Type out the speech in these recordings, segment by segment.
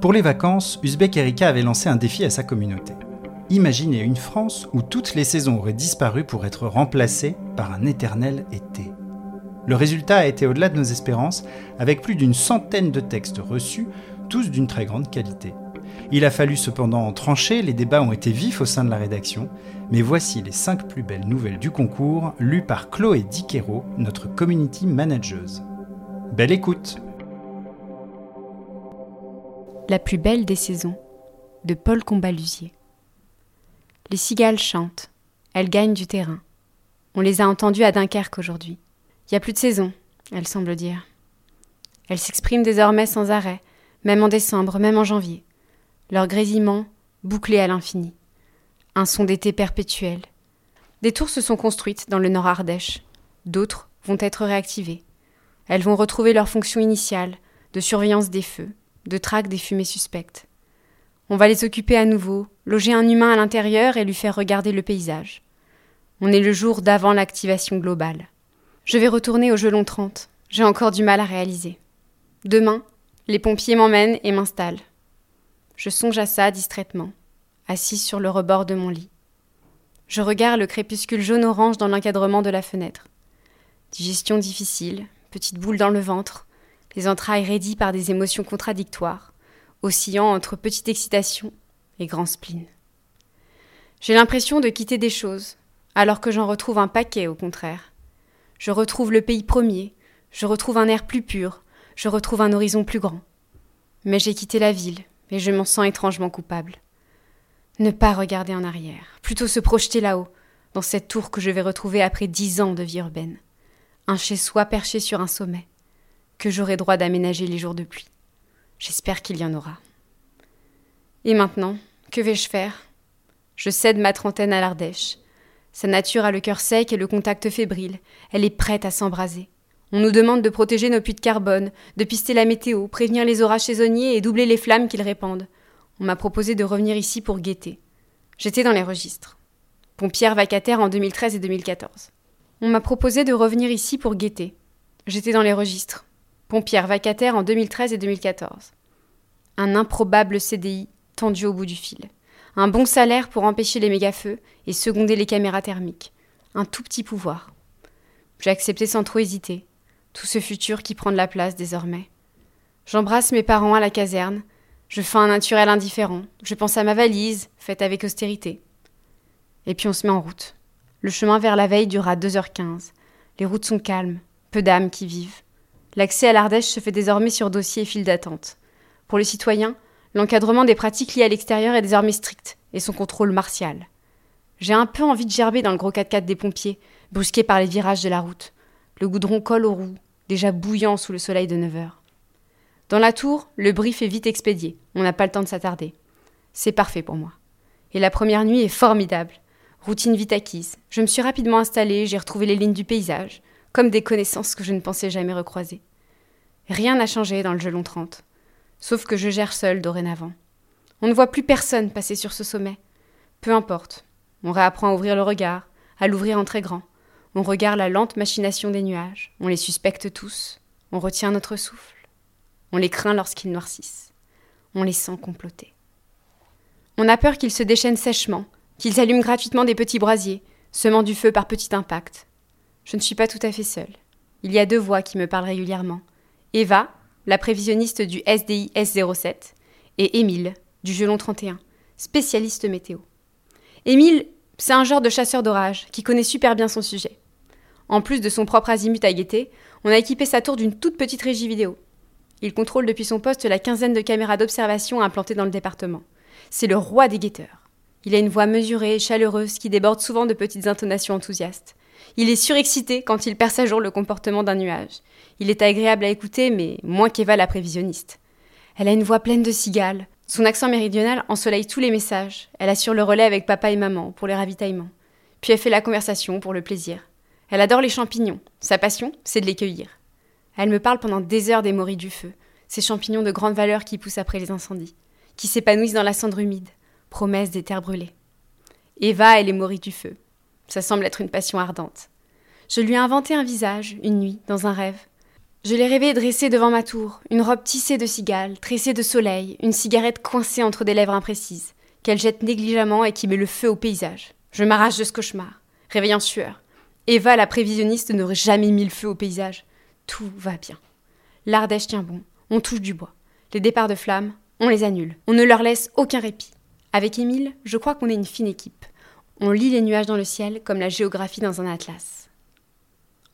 Pour les vacances, Uzbek Erika avait lancé un défi à sa communauté. Imaginez une France où toutes les saisons auraient disparu pour être remplacées par un éternel été. Le résultat a été au-delà de nos espérances, avec plus d'une centaine de textes reçus, tous d'une très grande qualité. Il a fallu cependant trancher, les débats ont été vifs au sein de la rédaction, mais voici les 5 plus belles nouvelles du concours, lues par Chloé Diquero, notre community manageuse. Belle écoute La plus belle des saisons, de Paul Combalusier. Les cigales chantent, elles gagnent du terrain. On les a entendues à Dunkerque aujourd'hui. Il n'y a plus de saison, elles semblent dire. Elles s'expriment désormais sans arrêt, même en décembre, même en janvier. Leur grésillement bouclé à l'infini. Un son d'été perpétuel. Des tours se sont construites dans le nord Ardèche. D'autres vont être réactivées. Elles vont retrouver leur fonction initiale de surveillance des feux, de traque des fumées suspectes. On va les occuper à nouveau, loger un humain à l'intérieur et lui faire regarder le paysage. On est le jour d'avant l'activation globale. Je vais retourner au Gelon 30. J'ai encore du mal à réaliser. Demain, les pompiers m'emmènent et m'installent. Je songe à ça distraitement, assise sur le rebord de mon lit. Je regarde le crépuscule jaune-orange dans l'encadrement de la fenêtre. Digestion difficile, petite boule dans le ventre, les entrailles raidies par des émotions contradictoires oscillant entre petite excitation et grand spleen. J'ai l'impression de quitter des choses, alors que j'en retrouve un paquet au contraire. Je retrouve le pays premier, je retrouve un air plus pur, je retrouve un horizon plus grand. Mais j'ai quitté la ville, et je m'en sens étrangement coupable. Ne pas regarder en arrière, plutôt se projeter là-haut, dans cette tour que je vais retrouver après dix ans de vie urbaine. Un chez-soi perché sur un sommet, que j'aurai droit d'aménager les jours de pluie. J'espère qu'il y en aura. Et maintenant, que vais-je faire? Je cède ma trentaine à l'Ardèche. Sa nature a le cœur sec et le contact fébrile. Elle est prête à s'embraser. On nous demande de protéger nos puits de carbone, de pister la météo, prévenir les orages saisonniers et doubler les flammes qu'ils répandent. On m'a proposé de revenir ici pour guetter. J'étais dans les registres. Pompière vacataire en 2013 et 2014. On m'a proposé de revenir ici pour guetter. J'étais dans les registres pompière vacataire en 2013 et 2014. Un improbable CDI tendu au bout du fil. Un bon salaire pour empêcher les méga-feux et seconder les caméras thermiques. Un tout petit pouvoir. J'ai accepté sans trop hésiter. Tout ce futur qui prend de la place désormais. J'embrasse mes parents à la caserne. Je fais un naturel indifférent. Je pense à ma valise, faite avec austérité. Et puis on se met en route. Le chemin vers la veille durera 2h15. Les routes sont calmes, peu d'âmes qui vivent. L'accès à l'Ardèche se fait désormais sur dossier et file d'attente. Pour les citoyens, l'encadrement des pratiques liées à l'extérieur est désormais strict, et son contrôle martial. J'ai un peu envie de gerber dans le gros 4x4 des pompiers, brusqué par les virages de la route. Le goudron colle aux roues, déjà bouillant sous le soleil de 9 heures. Dans la tour, le brief est vite expédié, on n'a pas le temps de s'attarder. C'est parfait pour moi. Et la première nuit est formidable. Routine vite acquise. Je me suis rapidement installée, j'ai retrouvé les lignes du paysage, comme des connaissances que je ne pensais jamais recroiser. Rien n'a changé dans le gelon 30, sauf que je gère seul dorénavant. On ne voit plus personne passer sur ce sommet. Peu importe. On réapprend à ouvrir le regard, à l'ouvrir en très grand. On regarde la lente machination des nuages. On les suspecte tous. On retient notre souffle. On les craint lorsqu'ils noircissent. On les sent comploter. On a peur qu'ils se déchaînent sèchement, qu'ils allument gratuitement des petits brasiers, semant du feu par petit impact. Je ne suis pas tout à fait seule. Il y a deux voix qui me parlent régulièrement. Eva, la prévisionniste du SDI S07, et Émile, du Gelon 31, spécialiste météo. Émile, c'est un genre de chasseur d'orage qui connaît super bien son sujet. En plus de son propre azimut à guetter, on a équipé sa tour d'une toute petite régie vidéo. Il contrôle depuis son poste la quinzaine de caméras d'observation implantées dans le département. C'est le roi des guetteurs. Il a une voix mesurée et chaleureuse qui déborde souvent de petites intonations enthousiastes. Il est surexcité quand il perce à jour le comportement d'un nuage. Il est agréable à écouter, mais moins qu'Eva la prévisionniste. Elle a une voix pleine de cigales. Son accent méridional ensoleille tous les messages. Elle assure le relais avec papa et maman pour les ravitaillements. Puis elle fait la conversation pour le plaisir. Elle adore les champignons. Sa passion, c'est de les cueillir. Elle me parle pendant des heures des morilles du feu, ces champignons de grande valeur qui poussent après les incendies, qui s'épanouissent dans la cendre humide, promesse des terres brûlées. Eva et les morilles du feu. Ça semble être une passion ardente. Je lui ai inventé un visage, une nuit, dans un rêve. Je l'ai rêvé dressé devant ma tour, une robe tissée de cigales, tressée de soleil, une cigarette coincée entre des lèvres imprécises, qu'elle jette négligemment et qui met le feu au paysage. Je m'arrache de ce cauchemar, réveille en sueur. Eva, la prévisionniste, n'aurait jamais mis le feu au paysage. Tout va bien. L'Ardèche tient bon, on touche du bois. Les départs de flammes, on les annule. On ne leur laisse aucun répit. Avec Émile, je crois qu'on est une fine équipe. On lit les nuages dans le ciel comme la géographie dans un atlas.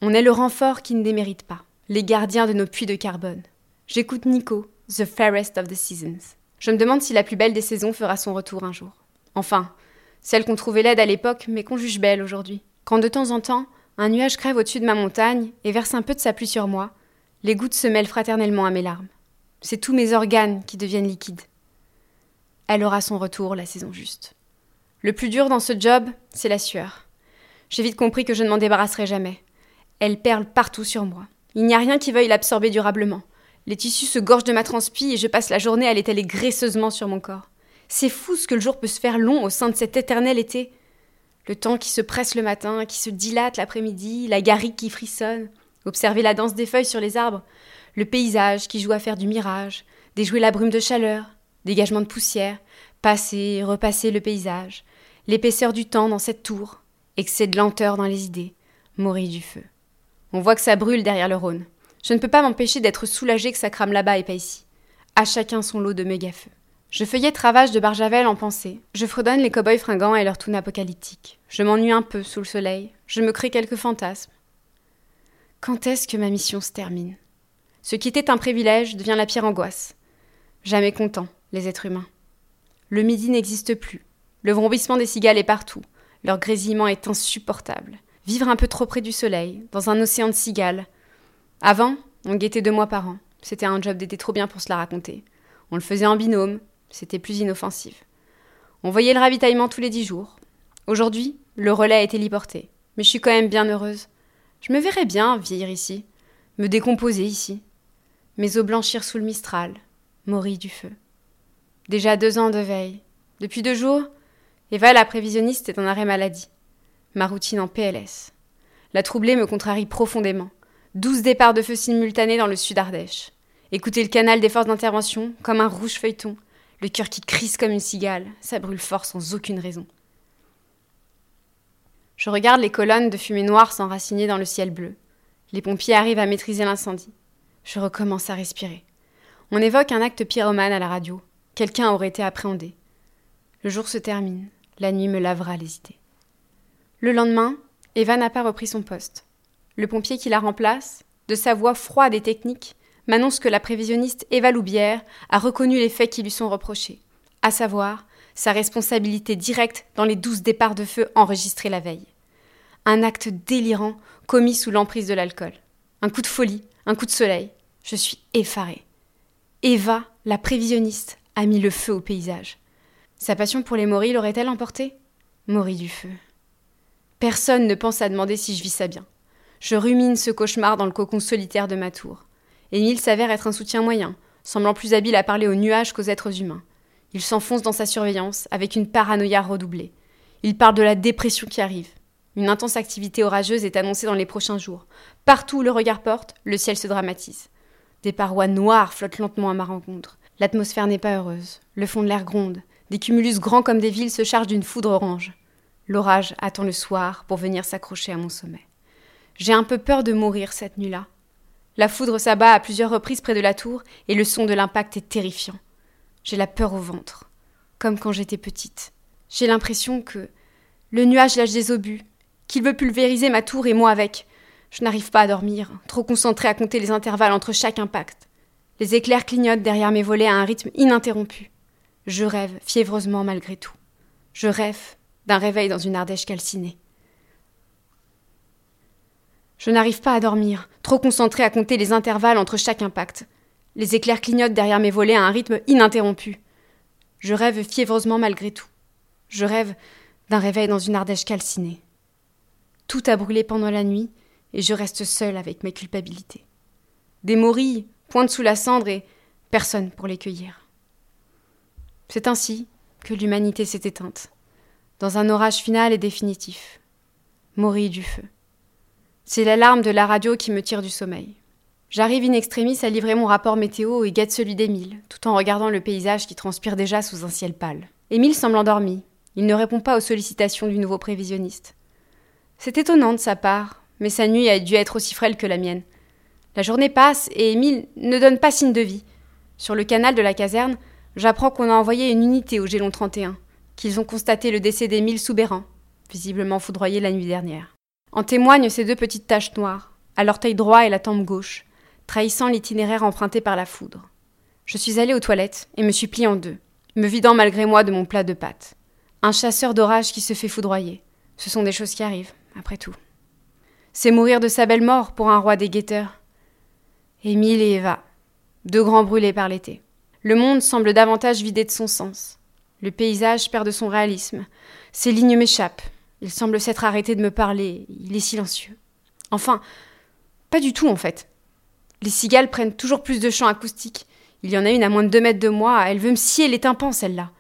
On est le renfort qui ne démérite pas, les gardiens de nos puits de carbone. J'écoute Nico, The Fairest of the Seasons. Je me demande si la plus belle des saisons fera son retour un jour. Enfin, celle qu'on trouvait laide à l'époque, mais qu'on juge belle aujourd'hui. Quand de temps en temps, un nuage crève au-dessus de ma montagne et verse un peu de sa pluie sur moi, les gouttes se mêlent fraternellement à mes larmes. C'est tous mes organes qui deviennent liquides. Elle aura son retour la saison juste. Le plus dur dans ce job, c'est la sueur. J'ai vite compris que je ne m'en débarrasserai jamais. Elle perle partout sur moi. Il n'y a rien qui veuille l'absorber durablement. Les tissus se gorgent de ma transpi et je passe la journée à l'étaler graisseusement sur mon corps. C'est fou ce que le jour peut se faire long au sein de cet éternel été. Le temps qui se presse le matin, qui se dilate l'après-midi, la garrigue qui frissonne, observer la danse des feuilles sur les arbres, le paysage qui joue à faire du mirage, déjouer la brume de chaleur, dégagement de poussière, passer repasser le paysage, l'épaisseur du temps dans cette tour, excès de lenteur dans les idées, mourir du feu. On voit que ça brûle derrière le Rhône. Je ne peux pas m'empêcher d'être soulagé que ça crame là-bas et pas ici. À chacun son lot de méga-feux. Je feuillette Ravage de Barjavel en pensée. Je fredonne les cow-boys fringants et leur toune apocalyptique. Je m'ennuie un peu sous le soleil. Je me crée quelques fantasmes. Quand est-ce que ma mission se termine? Ce qui était un privilège devient la pire angoisse. Jamais content, les êtres humains. Le midi n'existe plus. Le vrombissement des cigales est partout. Leur grésillement est insupportable. Vivre un peu trop près du soleil, dans un océan de cigales. Avant, on guettait deux mois par an. C'était un job d'été trop bien pour se la raconter. On le faisait en binôme, c'était plus inoffensif. On voyait le ravitaillement tous les dix jours. Aujourd'hui, le relais a été héliporté. Mais je suis quand même bien heureuse. Je me verrais bien vieillir ici, me décomposer ici. Mes os blanchir sous le mistral, mourir du feu. Déjà deux ans de veille. Depuis deux jours, Eva, la prévisionniste, est en arrêt maladie. Ma routine en PLS. La troublée me contrarie profondément. Douze départs de feu simultanés dans le sud Ardèche. Écouter le canal des forces d'intervention comme un rouge feuilleton. Le cœur qui crisse comme une cigale. Ça brûle fort sans aucune raison. Je regarde les colonnes de fumée noire s'enraciner dans le ciel bleu. Les pompiers arrivent à maîtriser l'incendie. Je recommence à respirer. On évoque un acte pyromane à la radio. Quelqu'un aurait été appréhendé. Le jour se termine. La nuit me lavera les idées. Le lendemain, Eva n'a pas repris son poste. Le pompier qui la remplace, de sa voix froide et technique, m'annonce que la prévisionniste Eva Loubière a reconnu les faits qui lui sont reprochés, à savoir sa responsabilité directe dans les douze départs de feu enregistrés la veille. Un acte délirant commis sous l'emprise de l'alcool. Un coup de folie, un coup de soleil. Je suis effarée. Eva, la prévisionniste, a mis le feu au paysage. Sa passion pour les morilles l'aurait-elle emporté Moris du feu. Personne ne pense à demander si je vis ça bien. Je rumine ce cauchemar dans le cocon solitaire de ma tour. Émile s'avère être un soutien moyen, semblant plus habile à parler aux nuages qu'aux êtres humains. Il s'enfonce dans sa surveillance, avec une paranoïa redoublée. Il parle de la dépression qui arrive. Une intense activité orageuse est annoncée dans les prochains jours. Partout où le regard porte, le ciel se dramatise. Des parois noires flottent lentement à ma rencontre. L'atmosphère n'est pas heureuse. Le fond de l'air gronde. Des cumulus grands comme des villes se chargent d'une foudre orange. L'orage attend le soir pour venir s'accrocher à mon sommet. J'ai un peu peur de mourir cette nuit-là. La foudre s'abat à plusieurs reprises près de la tour et le son de l'impact est terrifiant. J'ai la peur au ventre, comme quand j'étais petite. J'ai l'impression que le nuage lâche des obus, qu'il veut pulvériser ma tour et moi avec. Je n'arrive pas à dormir, trop concentré à compter les intervalles entre chaque impact. Les éclairs clignotent derrière mes volets à un rythme ininterrompu. Je rêve fiévreusement malgré tout. Je rêve d'un réveil dans une Ardèche calcinée. Je n'arrive pas à dormir, trop concentré à compter les intervalles entre chaque impact. Les éclairs clignotent derrière mes volets à un rythme ininterrompu. Je rêve fiévreusement malgré tout. Je rêve d'un réveil dans une Ardèche calcinée. Tout a brûlé pendant la nuit, et je reste seule avec mes culpabilités. Des morilles pointent sous la cendre et personne pour les cueillir. C'est ainsi que l'humanité s'est éteinte, dans un orage final et définitif. Mourir du feu. C'est l'alarme de la radio qui me tire du sommeil. J'arrive in extremis à livrer mon rapport météo et guette celui d'Émile, tout en regardant le paysage qui transpire déjà sous un ciel pâle. Émile semble endormi. Il ne répond pas aux sollicitations du nouveau prévisionniste. C'est étonnant de sa part, mais sa nuit a dû être aussi frêle que la mienne. La journée passe et Émile ne donne pas signe de vie. Sur le canal de la caserne, j'apprends qu'on a envoyé une unité au Gélon 31, qu'ils ont constaté le décès d'Émile Soubéran, visiblement foudroyé la nuit dernière. En témoignent ces deux petites taches noires, à l'orteil droit et la tempe gauche, trahissant l'itinéraire emprunté par la foudre. Je suis allée aux toilettes et me suis pliée en deux, me vidant malgré moi de mon plat de pâtes. Un chasseur d'orage qui se fait foudroyer. Ce sont des choses qui arrivent, après tout. C'est mourir de sa belle mort pour un roi des guetteurs. Émile et Eva, deux grands brûlés par l'été. Le monde semble davantage vidé de son sens. Le paysage perd de son réalisme. Ses lignes m'échappent. Il semble s'être arrêté de me parler. Il est silencieux. Enfin, pas du tout en fait. Les cigales prennent toujours plus de chants acoustiques. Il y en a une à moins de deux mètres de moi. Elle veut me scier les tympans, celle-là.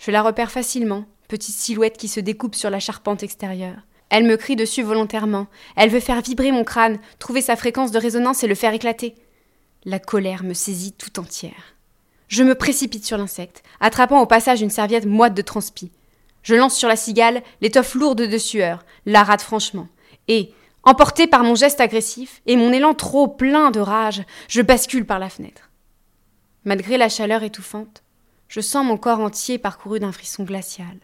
Je la repère facilement, petite silhouette qui se découpe sur la charpente extérieure. Elle me crie dessus volontairement. Elle veut faire vibrer mon crâne, trouver sa fréquence de résonance et le faire éclater. La colère me saisit tout entière. Je me précipite sur l'insecte, attrapant au passage une serviette moite de transpi. Je lance sur la cigale l'étoffe lourde de sueur, la rate franchement. Et, emporté par mon geste agressif et mon élan trop plein de rage, je bascule par la fenêtre. Malgré la chaleur étouffante, je sens mon corps entier parcouru d'un frisson glacial,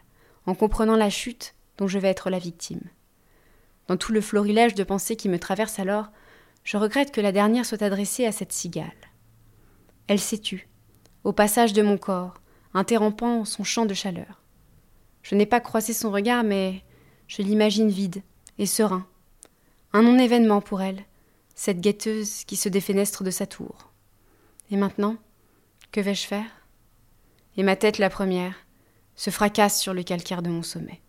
en comprenant la chute dont je vais être la victime. Dans tout le florilège de pensées qui me traversent alors, je regrette que la dernière soit adressée à cette cigale. Elle s'est tue, au passage de mon corps, interrompant son chant de chaleur. Je n'ai pas croisé son regard, mais je l'imagine vide et serein. Un non-événement pour elle, cette guetteuse qui se défenestre de sa tour. Et maintenant, que vais-je faire? Et ma tête, la première, se fracasse sur le calcaire de mon sommet.